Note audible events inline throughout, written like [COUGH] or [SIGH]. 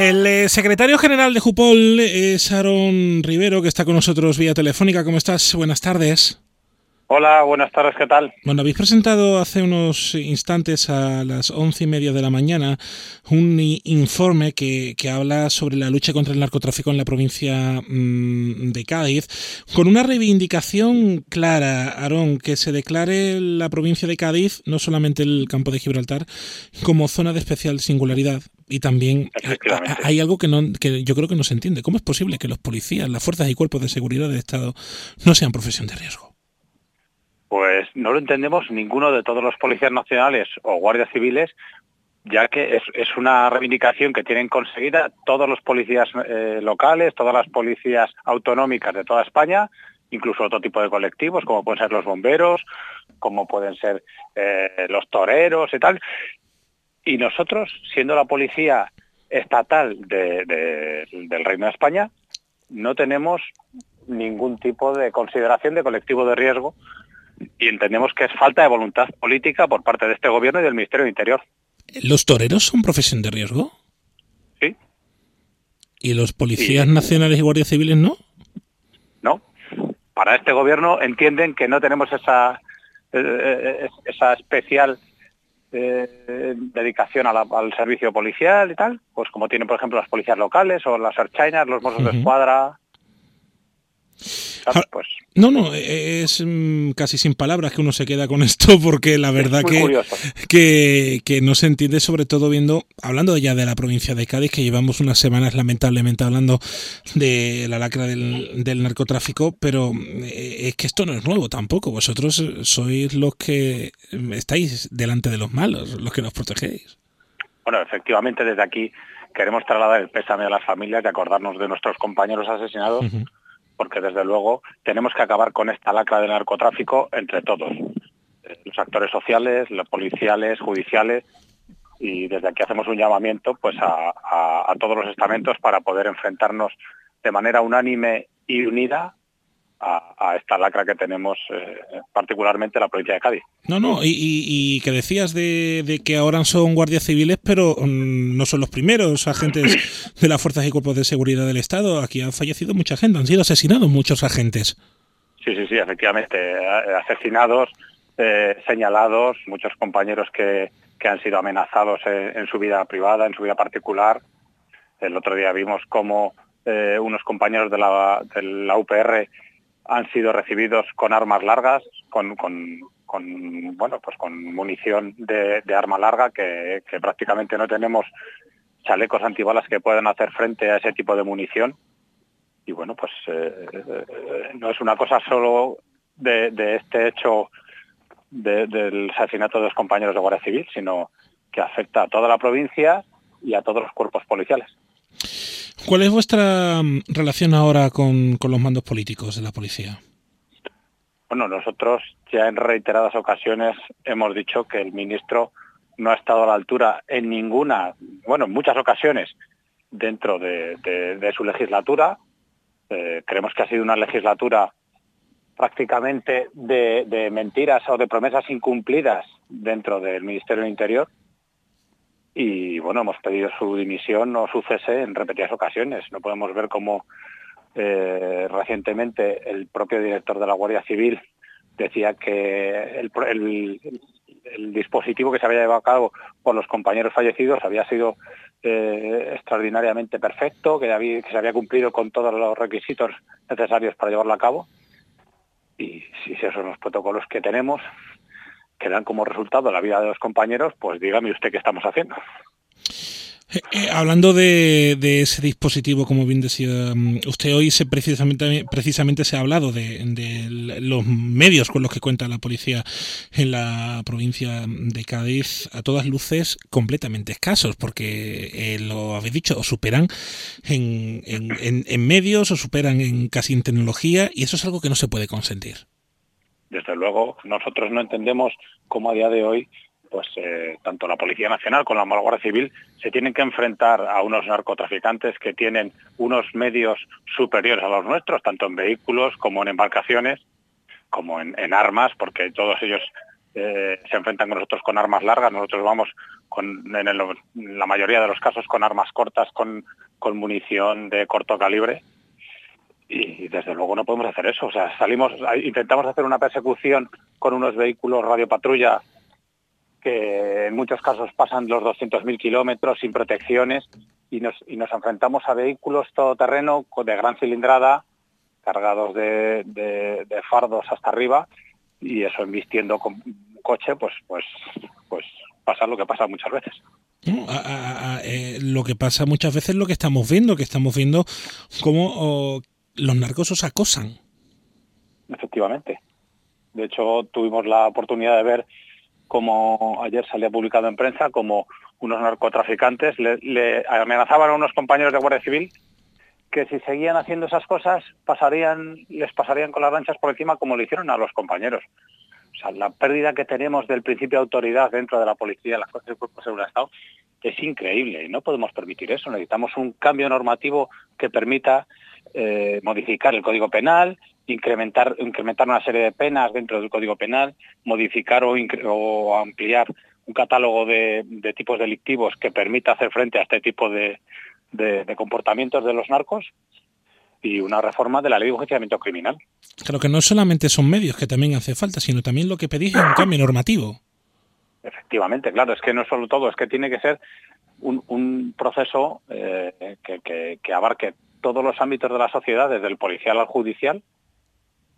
El eh, secretario general de Jupol es Aaron Rivero, que está con nosotros vía telefónica. ¿Cómo estás? Buenas tardes. Hola, buenas tardes, ¿qué tal? Bueno, habéis presentado hace unos instantes a las once y media de la mañana un informe que, que habla sobre la lucha contra el narcotráfico en la provincia mmm, de Cádiz, con una reivindicación clara, Aarón, que se declare la provincia de Cádiz, no solamente el campo de Gibraltar, como zona de especial singularidad. Y también hay algo que, no, que yo creo que no se entiende. ¿Cómo es posible que los policías, las fuerzas y cuerpos de seguridad del Estado no sean profesión de riesgo? Pues no lo entendemos ninguno de todos los policías nacionales o guardias civiles, ya que es, es una reivindicación que tienen conseguida todos los policías eh, locales, todas las policías autonómicas de toda España, incluso otro tipo de colectivos, como pueden ser los bomberos, como pueden ser eh, los toreros y tal. Y nosotros, siendo la policía estatal de, de, del Reino de España, no tenemos ningún tipo de consideración de colectivo de riesgo y entendemos que es falta de voluntad política por parte de este gobierno y del Ministerio de Interior. ¿Los toreros son profesión de riesgo? Sí. ¿Y los policías sí. nacionales y guardias civiles no? No. Para este gobierno entienden que no tenemos esa, eh, esa especial eh, dedicación a la, al servicio policial y tal, pues como tienen por ejemplo las policías locales o las archainas, los mozos uh -huh. de escuadra, Pues. No, no, es mm, casi sin palabras que uno se queda con [LAUGHS] esto porque la verdad que, que, que, no se entiende sobre todo viendo, hablando ya de la provincia de Cádiz, que llevamos unas semanas lamentablemente hablando de la lacra del, del narcotráfico, pero eh, es que esto no es nuevo tampoco, vosotros sois los que estáis delante de los malos, los que nos protegéis. Bueno, efectivamente desde aquí queremos trasladar el pésame a las familias y acordarnos de nuestros compañeros asesinados. Uh -huh porque desde luego tenemos que acabar con esta lacra del narcotráfico entre todos, los actores sociales, los policiales, judiciales, y desde aquí hacemos un llamamiento pues a, a, a todos los estamentos para poder enfrentarnos de manera unánime y unida a, a, esta lacra que tenemos, eh, particularmente la provincia de Cádiz. No, no, y, y, y que decías de, de, que ahora son guardias civiles, pero um, no son los primeros agentes de las fuerzas y cuerpos de seguridad del Estado. Aquí han fallecido mucha gente, han sido asesinados muchos agentes. Sí, sí, sí, efectivamente, asesinados, eh, señalados, muchos compañeros que, que han sido amenazados en, en, su vida privada, en su vida particular. El otro día vimos cómo eh, unos compañeros de la, de la UPR han sido recibidos con armas largas, con, bueno, pues con munición de, arma larga, que, prácticamente no tenemos chalecos antibalas que puedan hacer frente a ese tipo de munición. Y bueno, pues eh, no es una cosa solo de, este hecho de, del asesinato de los compañeros de Guardia Civil, sino que afecta a toda la provincia y a todos los cuerpos policiales. ¿Cuál es vuestra relación ahora con, con, los mandos políticos de la policía? Bueno, nosotros ya en reiteradas ocasiones hemos dicho que el ministro no ha estado a la altura en ninguna, bueno, en muchas ocasiones dentro de, de, de su legislatura. Eh, creemos que ha sido una legislatura prácticamente de, de mentiras o de promesas incumplidas dentro del Ministerio del Interior y bueno, hemos pedido su dimisión o su cese en repetidas ocasiones. No podemos ver cómo eh, recientemente el propio director de la Guardia Civil decía que el, el, dispositivo que se había llevado a cabo por los compañeros fallecidos había sido eh, extraordinariamente perfecto, que, había, que se había cumplido con todos los requisitos necesarios para llevarlo a cabo. Y si esos son los protocolos que tenemos, que dan como resultado la vida de los compañeros, pues dígame usted qué estamos haciendo. Eh, eh, hablando de, de, ese dispositivo, como bien decía usted hoy, se precisamente, precisamente se ha hablado de, de, los medios con los que cuenta la policía en la provincia de Cádiz, a todas luces completamente escasos, porque eh, lo habéis dicho, o superan en, en, en, en medios, o superan en casi en tecnología, y eso es algo que no se puede consentir desde luego nosotros no entendemos cómo a día de hoy pues eh, tanto la Policía Nacional como la Guardia Civil se tienen que enfrentar a unos narcotraficantes que tienen unos medios superiores a los nuestros, tanto en vehículos como en embarcaciones, como en, armas, porque todos ellos eh, se enfrentan con nosotros con armas largas, nosotros vamos con, en, la mayoría de los casos con armas cortas, con munición de corto calibre y desde luego no podemos hacer eso. O sea, salimos, intentamos hacer una persecución con unos vehículos radiopatrulla que en muchos casos pasan los 200.000 kilómetros sin protecciones y nos, y nos enfrentamos a vehículos todoterreno de gran cilindrada, cargados de, de, fardos hasta arriba y eso embistiendo con coche, pues, pues, pues pasa lo que pasa muchas veces. Eh, lo que pasa muchas veces es lo que estamos viendo, que estamos viendo cómo los narcos os acosan. Efectivamente. De hecho, tuvimos la oportunidad de ver cómo ayer salía publicado en prensa, como unos narcotraficantes le, amenazaban a unos compañeros de Guardia Civil que si seguían haciendo esas cosas pasarían, les pasarían con las lanchas por encima como le hicieron a los compañeros. O sea, la pérdida que tenemos del principio de autoridad dentro de la policía, las cosas del Cuerpo de Seguridad Estado, es increíble y no podemos permitir eso. Necesitamos un cambio normativo que permita eh, modificar el Código Penal, incrementar, incrementar una serie de penas dentro del Código Penal, modificar o, ampliar un catálogo de, tipos delictivos que permita hacer frente a este tipo de, comportamientos de los narcos y una reforma de la ley de enjuiciamiento criminal. Creo que no solamente son medios que también hace falta, sino también lo que pedís es un cambio normativo. Efectivamente, claro, es que no solo todo, es que tiene que ser un, proceso eh, que, abarque todos los ámbitos de la sociedad, desde el policial al judicial,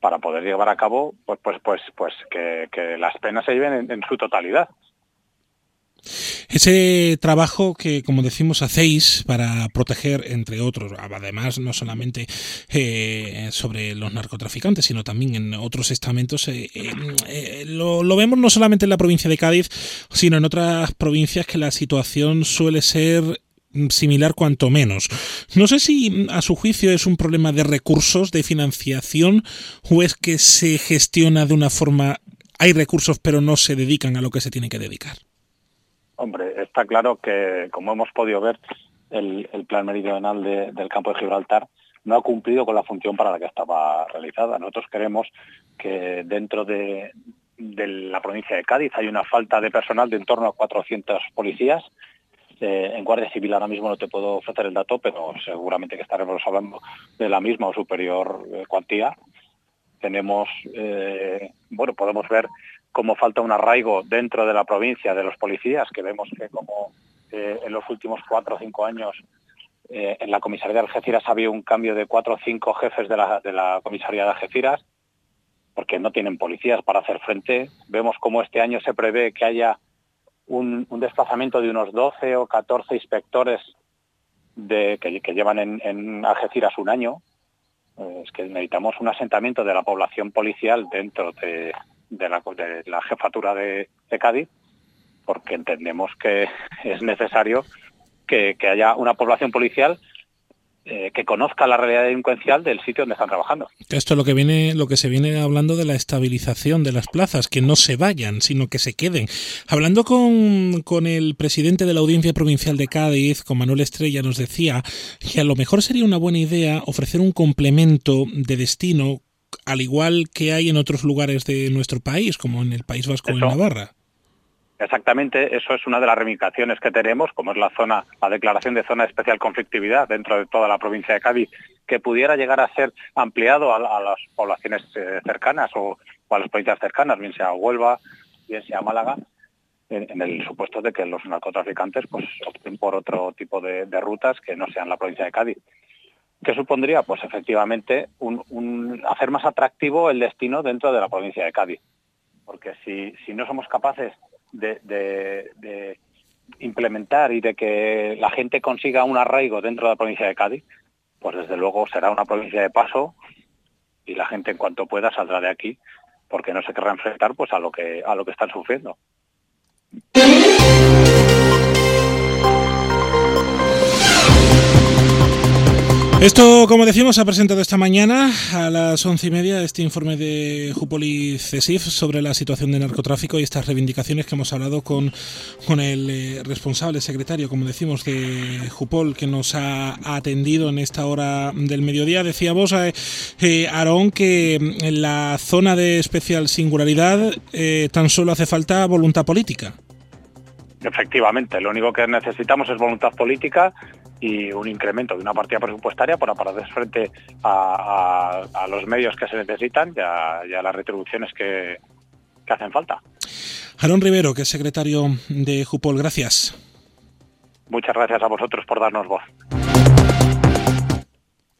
para poder llevar a cabo pues pues pues pues que, las penas se lleven en, su totalidad. Ese trabajo que, como decimos, hacéis para proteger, entre otros, además no solamente eh, sobre los narcotraficantes, sino también en otros estamentos, eh, eh, lo, vemos no solamente en la provincia de Cádiz, sino en otras provincias que la situación suele ser similar cuanto menos. No sé si a su juicio es un problema de recursos, de financiación, o es que se gestiona de una forma, hay recursos pero no se dedican a lo que se tiene que dedicar. Hombre, está claro que, como hemos podido ver, el, plan meridional del campo de Gibraltar no ha cumplido con la función para la que estaba realizada. Nosotros queremos que dentro de, de la provincia de Cádiz hay una falta de personal de en torno a 400 policías en Guardia Civil ahora mismo no te puedo ofrecer el dato, pero seguramente que estaremos hablando de la misma o superior eh, cuantía. Tenemos, eh, bueno, podemos ver cómo falta un arraigo dentro de la provincia de los policías, que vemos que como eh, en los últimos cuatro o cinco años en la comisaría de Algeciras ha habido un cambio de cuatro o cinco jefes de la, de la comisaría de Algeciras, porque no tienen policías para hacer frente. Vemos cómo este año se prevé que haya un, desplazamiento de unos 12 o 14 inspectores que, llevan en, en, Algeciras un año. Eh, es que necesitamos un asentamiento de la población policial dentro de, la, jefatura de, Cádiz, porque entendemos que [LAUGHS] es necesario que haya una población policial eh, que conozca la realidad delincuencial del sitio donde están trabajando. Esto es lo que viene, lo que se viene hablando de la estabilización de las plazas, que no se vayan, sino que se queden. Hablando con, con el presidente de la Audiencia Provincial de Cádiz, con Manuel Estrella, nos decía que a lo mejor sería una buena idea ofrecer un complemento de destino al igual que hay en otros lugares de nuestro país, como en el País Vasco o en Navarra. Exactamente, eso es una de las reivindicaciones que tenemos, como es la zona, la declaración de zona de especial conflictividad dentro de toda la provincia de Cádiz, que pudiera llegar a ser ampliado a, las poblaciones eh, cercanas o, a las provincias cercanas, bien sea Huelva, bien sea Málaga, en, el supuesto de que los narcotraficantes pues opten por otro tipo de, rutas que no sean la provincia de Cádiz. ¿Qué supondría? Pues efectivamente un, hacer más atractivo el destino dentro de la provincia de Cádiz. Porque si, si no somos capaces de, implementar y de que la gente consiga un arraigo dentro de la provincia de Cádiz, pues desde luego será una provincia de paso y la gente en cuanto pueda saldrá de aquí porque no se querrá enfrentar pues a lo que a lo que están sufriendo. Esto, como decimos, ha presentado esta mañana a las once y media este informe de Jupoli CESIF sobre la situación de narcotráfico y estas reivindicaciones que hemos hablado con, con el eh, responsable secretario, como decimos, de Jupol, que nos ha atendido en esta hora del mediodía. Decíamos, eh, eh, Aarón, que en la zona de especial singularidad eh, tan solo hace falta voluntad política. Efectivamente, lo único que necesitamos es voluntad política y un incremento de una partida presupuestaria para, para hacer frente a, a, a, los medios que se necesitan y a, y a las retribuciones que, que, hacen falta. Jarón Rivero, que es secretario de Jupol, gracias. Muchas gracias a vosotros por darnos voz.